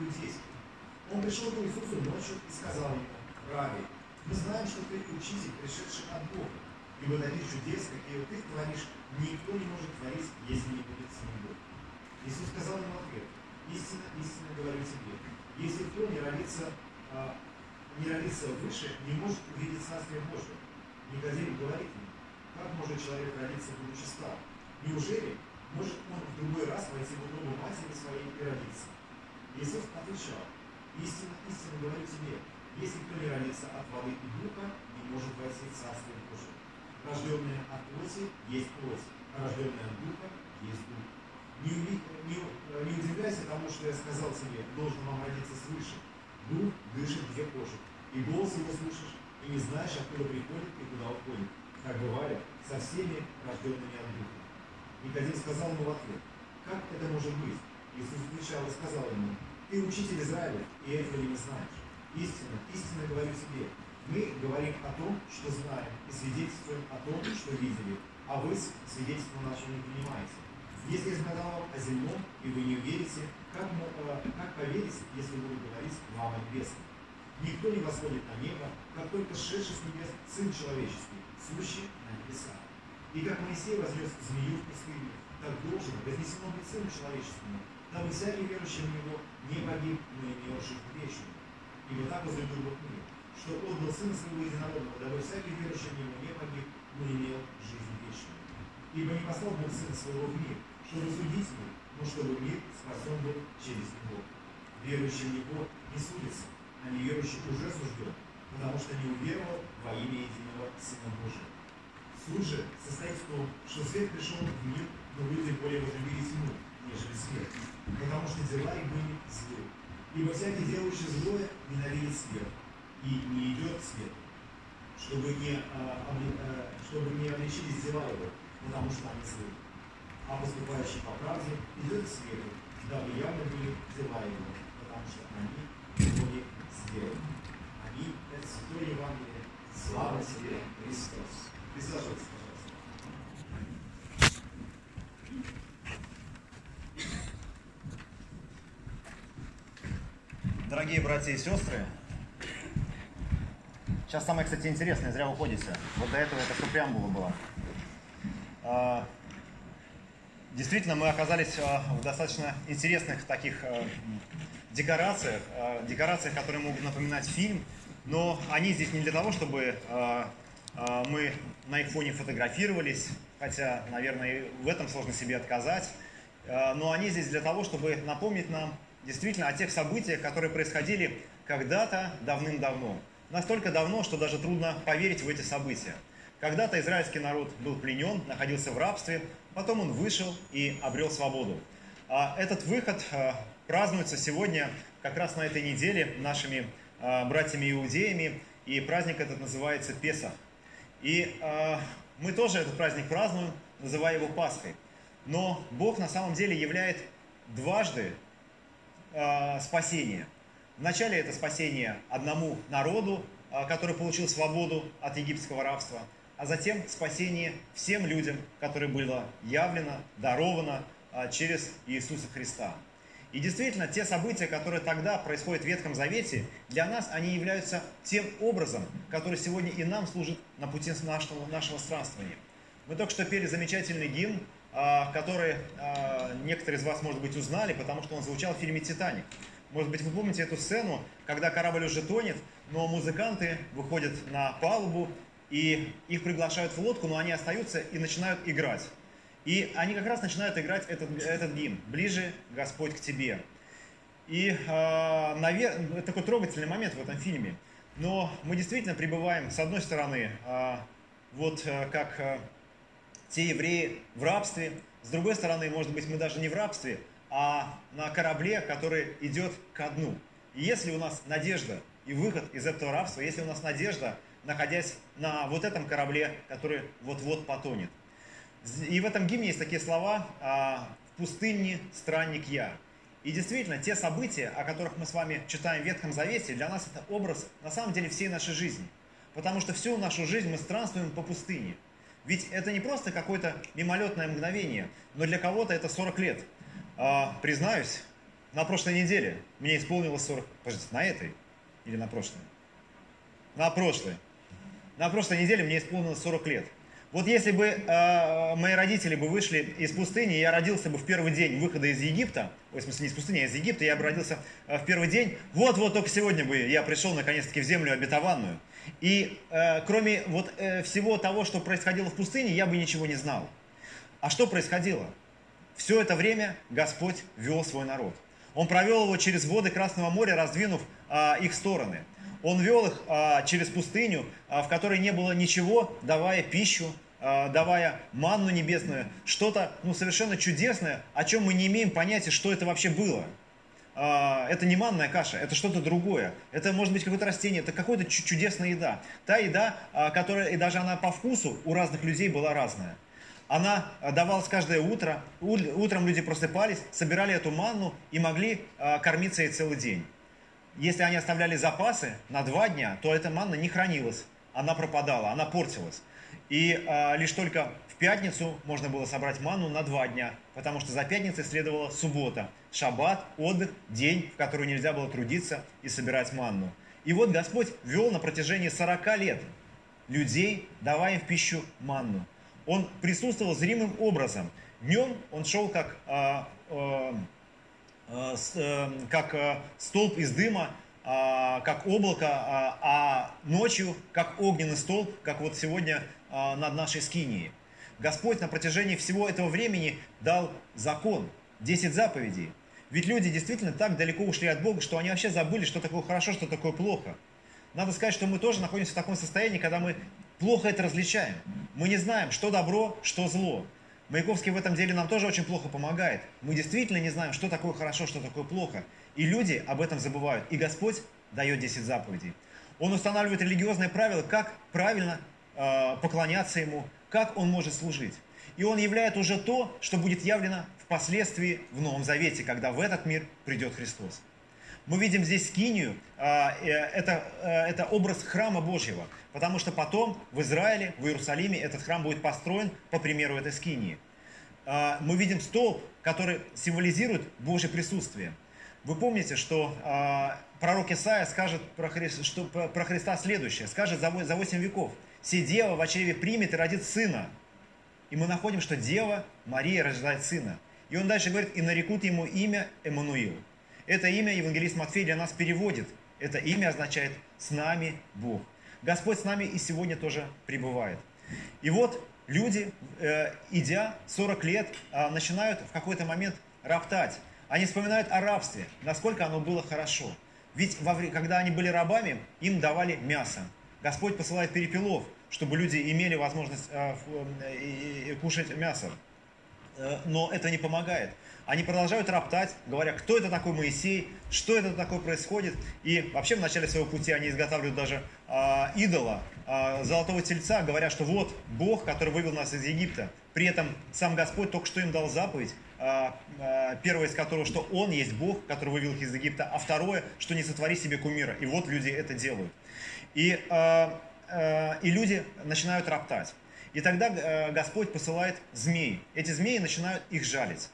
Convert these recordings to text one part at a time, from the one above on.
иудейских. Он пришел к Иисусу ночью и сказал ему, Рави, мы знаем, что ты учитель, пришедший от Бога, ибо таких чудес, какие ты творишь, никто не может творить, если не будет с ним Бог. Иисус сказал ему ответ, истинно, истинно говорю тебе, если кто не родится, а, не родится выше, не может увидеть Царствие Божие. Никодим говорит ему, как может человек родиться, будучи стар? Неужели может он в другой раз войти в утробу матери своей и родиться? Иисус отвечал, истинно, истинно говорю тебе, если кто не родится от воды и духа, не может войти в Царствие Божие. Рожденное от плоти есть плоть, а рожденное от духа есть дух. Не, не, не удивляйся тому, что я сказал тебе, должен вам родиться свыше. Дух дышит где хочет, и голос его слышишь, и не знаешь, откуда приходит и куда уходит. Как бывали со всеми рожденными от духа. Никодим сказал ему в ответ, как это может быть? Иисус отвечал и сказал ему, ты учитель Израиля, и этого не знаешь. Истинно, истинно говорю тебе, мы говорим о том, что знаем, и свидетельствуем о том, что видели, а вы свидетельство наше не принимаете. Если я сказал о земном, и вы не верите, как, э, как поверить, если буду говорить вам о небесном? Никто не восходит на небо, как только сшедший с небес Сын Человеческий, сущий на небесах. И как Моисей вознес змею в пустыне, так должен вознесено быть Сыну Человеческому, дабы всякий верующий в Него не погиб, но жизнь вечную. Ибо так возлюбил Бог мир, что отдал Сына Своего Единородного, дабы всякий верующий в Него не погиб, но имел жизнь вечную. Ибо не послал Бог Сына Своего в мир, чтобы судить мир, но чтобы мир спасен был через Него. Верующий в Него не судится, а неверующий уже сужден, потому что не уверовал во имя единого Сына Божия. Суд же состоит в том, что свет пришел в мир, но люди более возлюбили тьму, нежели свет, потому что дела их были злы. Ибо всякий, делающий злое, ненавидит свет и не идет к свету, чтобы не, а, а, чтобы не обличились дела его, потому что они злы. А поступающий по правде идет к свету, дабы явно были дела его, потому что они были сделаны. Они – это Святое Евангелие. Слава тебе, Христос! Присаживайтесь, Дорогие братья и сестры, сейчас самое, кстати, интересное, зря уходите. Вот до этого это все преамбула была. А, Действительно, мы оказались а, в достаточно интересных таких а, декорациях, декорациях, которые могут напоминать фильм, но они здесь не для того, чтобы мы на их фоне фотографировались, хотя, наверное, в этом сложно себе отказать, но они здесь для того, чтобы напомнить нам действительно о тех событиях, которые происходили когда-то давным-давно. Настолько давно, что даже трудно поверить в эти события. Когда-то израильский народ был пленен, находился в рабстве, потом он вышел и обрел свободу. А Этот выход а, празднуется сегодня, как раз на этой неделе, нашими а, братьями-иудеями, и праздник этот называется Песах. И а, мы тоже этот праздник празднуем, называя его Пасхой. Но Бог на самом деле являет дважды а, спасение. Вначале это спасение одному народу, а, который получил свободу от египетского рабства, а затем спасение всем людям, которое было явлено, даровано а, через Иисуса Христа. И действительно, те события, которые тогда происходят в Ветхом Завете, для нас они являются тем образом, который сегодня и нам служит на пути нашего, нашего странствования. Мы только что пели замечательный гимн, который а, некоторые из вас, может быть, узнали, потому что он звучал в фильме «Титаник». Может быть, вы помните эту сцену, когда корабль уже тонет, но музыканты выходят на палубу, и их приглашают в лодку, но они остаются и начинают играть. И они как раз начинают играть этот, этот гимн «Ближе, Господь, к Тебе». И э, навер... это такой трогательный момент в этом фильме. Но мы действительно пребываем, с одной стороны, э, вот э, как э, те евреи в рабстве, с другой стороны, может быть, мы даже не в рабстве, а на корабле, который идет ко дну. И если у нас надежда и выход из этого рабства, если у нас надежда, находясь на вот этом корабле, который вот-вот потонет. И в этом гимне есть такие слова а, «В пустыне странник я». И действительно, те события, о которых мы с вами читаем в Ветхом Завете, для нас это образ на самом деле всей нашей жизни. Потому что всю нашу жизнь мы странствуем по пустыне. Ведь это не просто какое-то мимолетное мгновение, но для кого-то это 40 лет. А, признаюсь, на прошлой неделе мне исполнилось 40... Подождите, на этой или на прошлой? На прошлой. На прошлой неделе мне исполнилось 40 лет. Вот если бы э, мои родители бы вышли из пустыни, я родился бы в первый день выхода из Египта, в смысле не из пустыни, а из Египта, я бы родился э, в первый день, вот-вот только сегодня бы я пришел наконец-таки в землю обетованную. И э, кроме вот э, всего того, что происходило в пустыне, я бы ничего не знал. А что происходило? Все это время Господь вел свой народ. Он провел его через воды Красного моря, раздвинув а, их стороны. Он вел их а, через пустыню, а, в которой не было ничего, давая пищу, а, давая манну небесную, что-то ну, совершенно чудесное, о чем мы не имеем понятия, что это вообще было. А, это не манная каша, это что-то другое. Это может быть какое-то растение, это какая-то чудесная еда. Та еда, а, которая, и даже она по вкусу у разных людей была разная. Она давалась каждое утро. Утром люди просыпались, собирали эту манну и могли а, кормиться ей целый день. Если они оставляли запасы на два дня, то эта манна не хранилась, она пропадала, она портилась. И а, лишь только в пятницу можно было собрать манну на два дня, потому что за пятницей следовала суббота, шаббат, отдых, день, в который нельзя было трудиться и собирать манну. И вот Господь вел на протяжении 40 лет людей, давая им в пищу манну он присутствовал зримым образом. Днем он шел как, а, с, а, как а, столб из дыма, как облако, а, ночью как огненный столб, как вот сегодня над нашей скинией. Господь на протяжении всего этого времени дал закон, 10 заповедей. Ведь люди действительно так далеко ушли от Бога, что они вообще забыли, что такое хорошо, что такое плохо. Надо сказать, что мы тоже находимся в таком состоянии, когда мы плохо это различаем. Мы не знаем, что добро, что зло. Маяковский в этом деле нам тоже очень плохо помогает. Мы действительно не знаем, что такое хорошо, что такое плохо. И люди об этом забывают. И Господь дает 10 заповедей. Он устанавливает религиозные правила, как правильно э, поклоняться Ему, как Он может служить. И Он являет уже то, что будет явлено впоследствии в Новом Завете, когда в этот мир придет Христос. Мы видим здесь скинию, а, э, это, э, это образ храма Божьего, потому что потом в Израиле, в Иерусалиме этот храм будет построен по примеру этой скинии. А, мы видим столб, который символизирует Божье присутствие. Вы помните, что а, пророк Исаия скажет про, Хри... что, про Христа следующее, скажет за 8 веков, «Се дева в чреве примет и родит сына». И мы находим, что дева Мария рождает сына. И он дальше говорит, «И нарекут ему имя Эммануил». Это имя евангелист Матфей для нас переводит. Это имя означает «с нами Бог». Господь с нами и сегодня тоже пребывает. И вот люди, э, идя 40 лет, э, начинают в какой-то момент роптать. Они вспоминают о рабстве, насколько оно было хорошо. Ведь во, когда они были рабами, им давали мясо. Господь посылает перепелов, чтобы люди имели возможность э, кушать мясо. Но это не помогает. Они продолжают роптать, говоря, кто это такой Моисей, что это такое происходит. И вообще в начале своего пути они изготавливают даже э, идола, э, золотого тельца, говоря, что вот Бог, который вывел нас из Египта. При этом сам Господь только что им дал заповедь, э, э, первое из которого, что Он есть Бог, который вывел их из Египта, а второе, что не сотвори себе кумира. И вот люди это делают. И, э, э, и люди начинают роптать. И тогда э, Господь посылает змей. Эти змеи начинают их жалить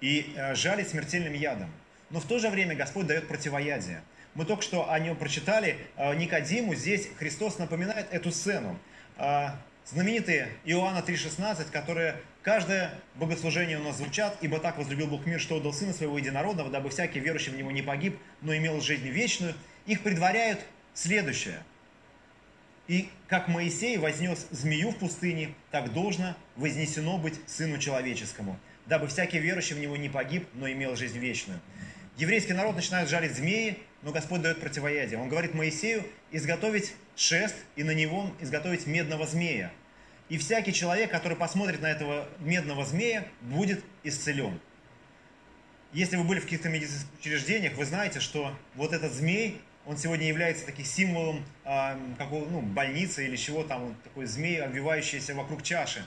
и э, жалить смертельным ядом. Но в то же время Господь дает противоядие. Мы только что о нем прочитали. Э, Никодиму здесь Христос напоминает эту сцену. Э, знаменитые Иоанна 3,16, которые каждое богослужение у нас звучат, «Ибо так возлюбил Бог мир, что отдал Сына Своего Единородного, дабы всякий верующий в Него не погиб, но имел жизнь вечную». Их предваряют следующее. «И как Моисей вознес змею в пустыне, так должно вознесено быть Сыну Человеческому» дабы всякий верующий в него не погиб, но имел жизнь вечную. Еврейский народ начинает жалить змеи, но Господь дает противоядие. Он говорит Моисею изготовить шест и на него изготовить медного змея. И всякий человек, который посмотрит на этого медного змея, будет исцелен. Если вы были в каких-то медицинских учреждениях, вы знаете, что вот этот змей, он сегодня является таким символом э, какого, ну, больницы или чего там, вот такой змей, обвивающийся вокруг чаши.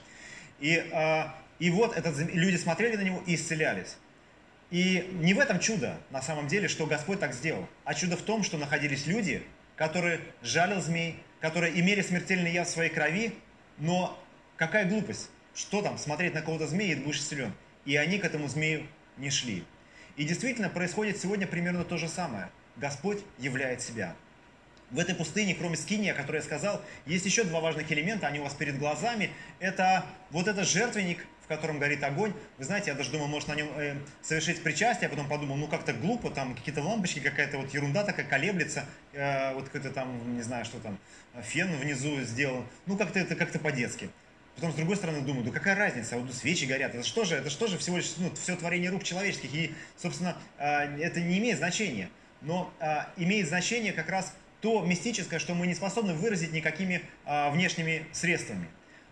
И э, и вот этот, люди смотрели на него и исцелялись. И не в этом чудо, на самом деле, что Господь так сделал, а чудо в том, что находились люди, которые жалил змей, которые имели смертельный яд в своей крови, но какая глупость, что там, смотреть на кого-то змея и будешь исцелен. И они к этому змею не шли. И действительно происходит сегодня примерно то же самое. Господь являет себя. В этой пустыне, кроме скиния, о которой я сказал, есть еще два важных элемента, они у вас перед глазами. Это вот этот жертвенник, в котором горит огонь. Вы знаете, я даже думал, может на нем э, совершить причастие, а потом подумал, ну как-то глупо, там какие-то лампочки, какая-то вот ерунда такая колеблется, э, вот какой-то там, не знаю, что там, фен внизу сделан. Ну как-то это как-то по-детски. Потом, с другой стороны, думаю, да какая разница, вот свечи горят, это что же, это что же всего лишь ну, все творение рук человеческих, и, собственно, э, это не имеет значения. Но э, имеет значение как раз то мистическое, что мы не способны выразить никакими а, внешними средствами,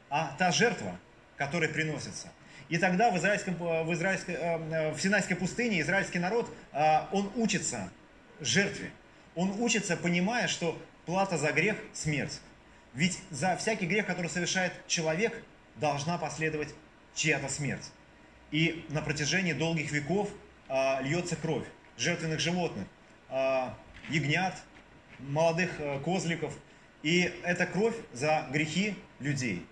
а та жертва, которая приносится. И тогда в, израильском, в, израильской, а, в Синайской пустыне израильский народ, а, он учится жертве. Он учится, понимая, что плата за грех – смерть. Ведь за всякий грех, который совершает человек, должна последовать чья-то смерть. И на протяжении долгих веков а, льется кровь жертвенных животных, а, ягнят, молодых э, козликов. И это кровь за грехи людей.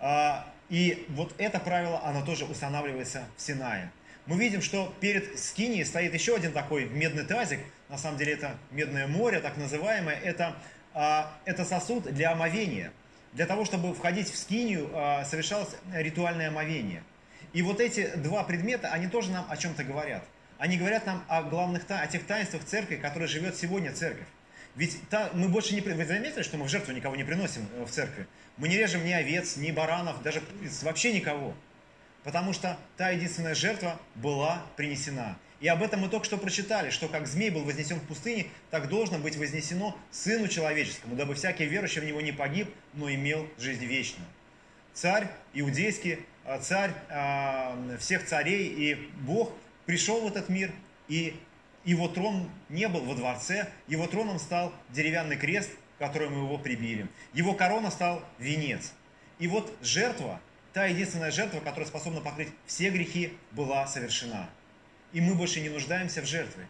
А, и вот это правило, оно тоже устанавливается в Синае. Мы видим, что перед Скинией стоит еще один такой медный тазик. На самом деле это медное море, так называемое. Это, а, это сосуд для омовения. Для того, чтобы входить в Скинию, а, совершалось ритуальное омовение. И вот эти два предмета, они тоже нам о чем-то говорят. Они говорят нам о главных, о тех таинствах церкви, которые живет сегодня церковь. Ведь та, мы больше не... Вы заметили, что мы в жертву никого не приносим э, в церкви? Мы не режем ни овец, ни баранов, даже вообще никого. Потому что та единственная жертва была принесена. И об этом мы только что прочитали, что как змей был вознесен в пустыне, так должно быть вознесено Сыну Человеческому, дабы всякий верующий в Него не погиб, но имел жизнь вечную. Царь иудейский, э, царь э, всех царей и Бог пришел в этот мир и его трон не был во дворце, его троном стал деревянный крест, к которому его прибили. Его корона стал венец. И вот жертва, та единственная жертва, которая способна покрыть все грехи, была совершена. И мы больше не нуждаемся в жертве.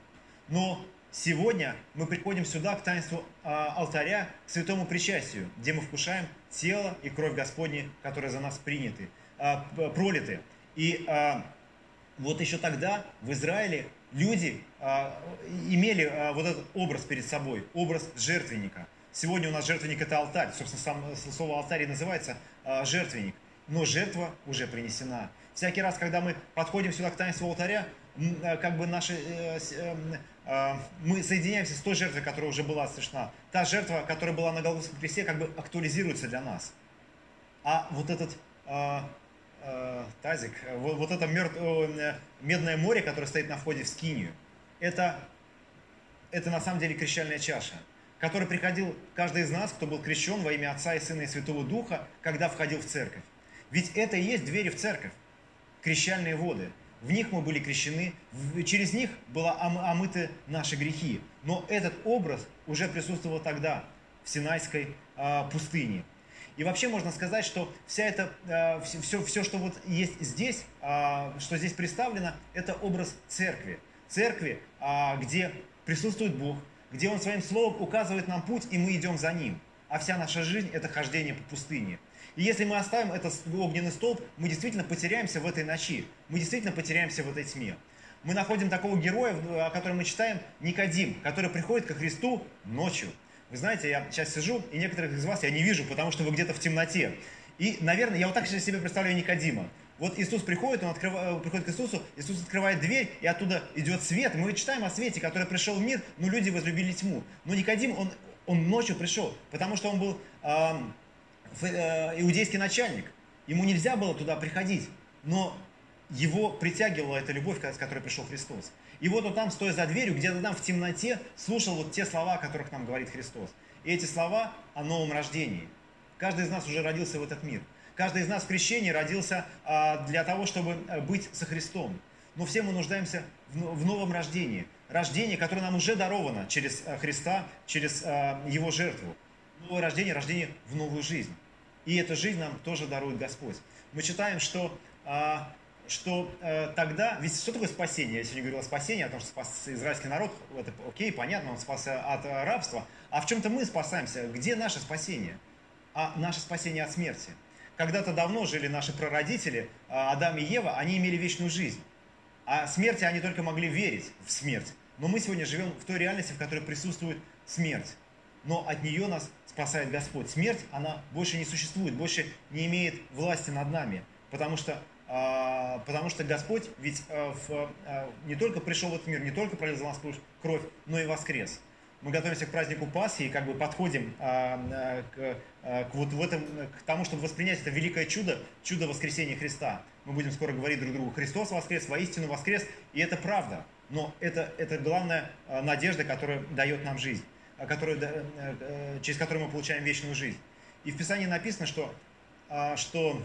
Но сегодня мы приходим сюда, к таинству а, алтаря, к святому причастию, где мы вкушаем тело и кровь Господни, которые за нас приняты, а, пролиты. И а, вот еще тогда в Израиле люди а, имели а, вот этот образ перед собой, образ жертвенника. Сегодня у нас жертвенник это алтарь, собственно, сам слово алтарь и называется а, жертвенник. Но жертва уже принесена. Всякий раз, когда мы подходим сюда к таинству алтаря, как бы наши, э, э, мы соединяемся с той жертвой, которая уже была совершена. Та жертва, которая была на Голгофском кресте, как бы актуализируется для нас. А вот этот э, тазик, вот, вот это мертв, э, медное море, которое стоит на входе в Скинию, это, это на самом деле крещальная чаша, которой приходил каждый из нас, кто был крещен во имя Отца и Сына и Святого Духа, когда входил в церковь. Ведь это и есть двери в церковь, крещальные воды. В них мы были крещены, через них были омыты наши грехи. Но этот образ уже присутствовал тогда, в Синайской э, пустыне. И вообще можно сказать, что вся все, э, все, что вот есть здесь, а, что здесь представлено, это образ церкви. Церкви, а, где присутствует Бог, где Он своим словом указывает нам путь, и мы идем за Ним. А вся наша жизнь – это хождение по пустыне. И если мы оставим этот огненный столб, мы действительно потеряемся в этой ночи. Мы действительно потеряемся в этой тьме. Мы находим такого героя, о котором мы читаем, Никодим, который приходит ко Христу ночью – вы знаете, я сейчас сижу, и некоторых из вас я не вижу, потому что вы где-то в темноте. И, наверное, я вот так себе представляю Никодима. Вот Иисус приходит, он открывает, э, приходит к Иисусу, Иисус открывает дверь, и оттуда идет свет. Мы читаем о свете, который пришел в мир, но люди возлюбили тьму. Но Никодим, он, он ночью пришел, потому что он был э, э, иудейский начальник. Ему нельзя было туда приходить, но его притягивала эта любовь, с которой пришел Христос. И вот он там, стоя за дверью, где-то там в темноте, слушал вот те слова, о которых нам говорит Христос. И эти слова о новом рождении. Каждый из нас уже родился в этот мир. Каждый из нас в крещении родился а, для того, чтобы э, быть со Христом. Но все мы нуждаемся в, новом рождении. Рождение, которое нам уже даровано через а, Христа, через а, Его жертву. Новое рождение, рождение в новую жизнь. И эту жизнь нам тоже дарует Господь. Мы читаем, что а, что э, тогда, ведь что такое спасение? Я сегодня говорил о спасении, о том, что спас израильский народ, это окей, понятно, он спасся от э, рабства, а в чем-то мы спасаемся. Где наше спасение? А наше спасение от смерти. Когда-то давно жили наши прародители, э, Адам и Ева, они имели вечную жизнь. А смерти они только могли верить в смерть. Но мы сегодня живем в той реальности, в которой присутствует смерть. Но от нее нас спасает Господь. Смерть, она больше не существует, больше не имеет власти над нами. Потому что, потому что Господь ведь а, в, а, не только пришел в этот мир, не только пролил за нас кровь, но и воскрес. Мы готовимся к празднику Пасхи и как бы подходим а, а, к, а, к вот в этом, к тому, чтобы воспринять это великое чудо, чудо воскресения Христа. Мы будем скоро говорить друг другу, Христос воскрес, воистину воскрес, и это правда. Но это, это главная а, надежда, которая дает нам жизнь, а, которая, э, э, через которую мы получаем вечную жизнь. И в Писании написано, что, а, что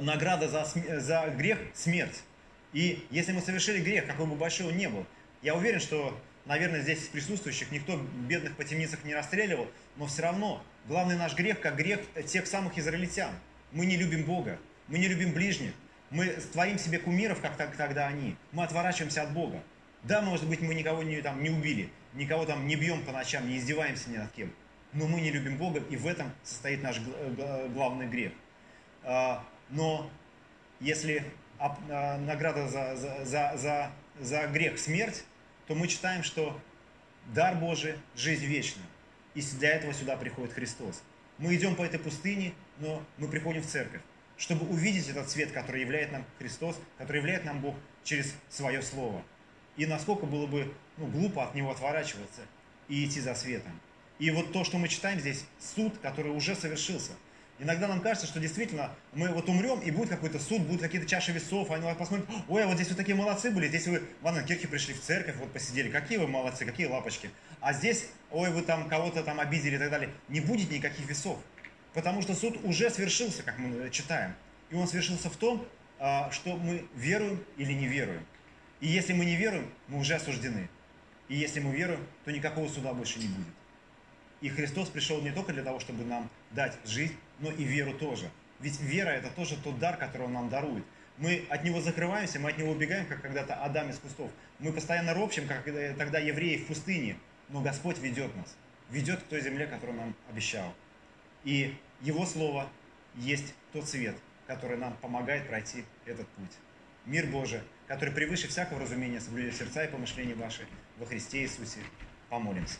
награда за, за грех – смерть. И если мы совершили грех, какой бы большой он ни был, я уверен, что, наверное, здесь из присутствующих никто бедных по темницах не расстреливал, но все равно главный наш грех, как грех тех самых израильтян. Мы не любим Бога, мы не любим ближних, мы творим себе кумиров, как тогда они, мы отворачиваемся от Бога. Да, может быть, мы никого не, там, не убили, никого там не бьем по ночам, не издеваемся ни над кем, но мы не любим Бога, и в этом состоит наш главный грех. Но если а, награда за, за, за, за грех смерть, то мы читаем, что дар Божий – жизнь вечная. И для этого сюда приходит Христос. Мы идем по этой пустыне, но мы приходим в церковь, чтобы увидеть этот свет, который являет нам Христос, который являет нам Бог через свое Слово. И насколько было бы ну, глупо от него отворачиваться и идти за светом. И вот то, что мы читаем здесь, суд, который уже совершился – Иногда нам кажется, что действительно мы вот умрем, и будет какой-то суд, будут какие-то чаши весов, они посмотрят, ой, а вот здесь вы такие молодцы были, здесь вы в Анненкирхе пришли в церковь, вот посидели, какие вы молодцы, какие лапочки. А здесь, ой, вы там кого-то там обидели и так далее. Не будет никаких весов, потому что суд уже свершился, как мы читаем. И он свершился в том, а, что мы веруем или не веруем. И если мы не веруем, мы уже осуждены. И если мы веруем, то никакого суда больше не будет. И Христос пришел не только для того, чтобы нам дать жизнь, но и веру тоже. Ведь вера это тоже тот дар, который Он нам дарует. Мы от него закрываемся, мы от него убегаем, как когда-то Адам из кустов. Мы постоянно ропчем, как тогда евреи в пустыне. Но Господь ведет нас. Ведет к той земле, которую нам обещал. И Его Слово есть тот свет, который нам помогает пройти этот путь. Мир Божий, который превыше всякого разумения соблюдет сердца и помышления ваши во Христе Иисусе. Помолимся.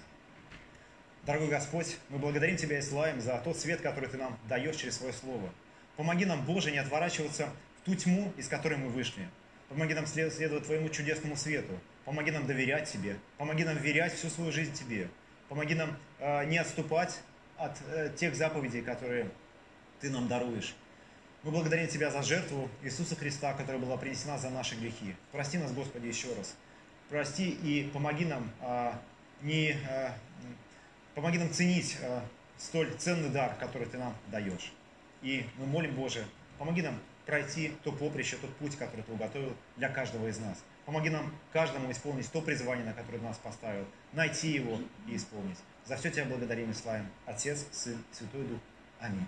Дорогой Господь, мы благодарим Тебя и славим за тот свет, который Ты нам даешь через Свое Слово. Помоги нам, Боже, не отворачиваться в ту тьму, из которой мы вышли. Помоги нам следовать Твоему чудесному свету. Помоги нам доверять Тебе. Помоги нам верять всю свою жизнь Тебе. Помоги нам э, не отступать от э, тех заповедей, которые Ты нам даруешь. Мы благодарим Тебя за жертву Иисуса Христа, которая была принесена за наши грехи. Прости нас, Господи, еще раз. Прости и помоги нам э, не э, Помоги нам ценить э, столь ценный дар, который Ты нам даешь. И мы молим, Боже, помоги нам пройти то поприще, тот путь, который Ты уготовил для каждого из нас. Помоги нам каждому исполнить то призвание, на которое Ты нас поставил, найти его и исполнить. За все Тебя благодарим и славим. Отец, Сын, Святой Дух. Аминь.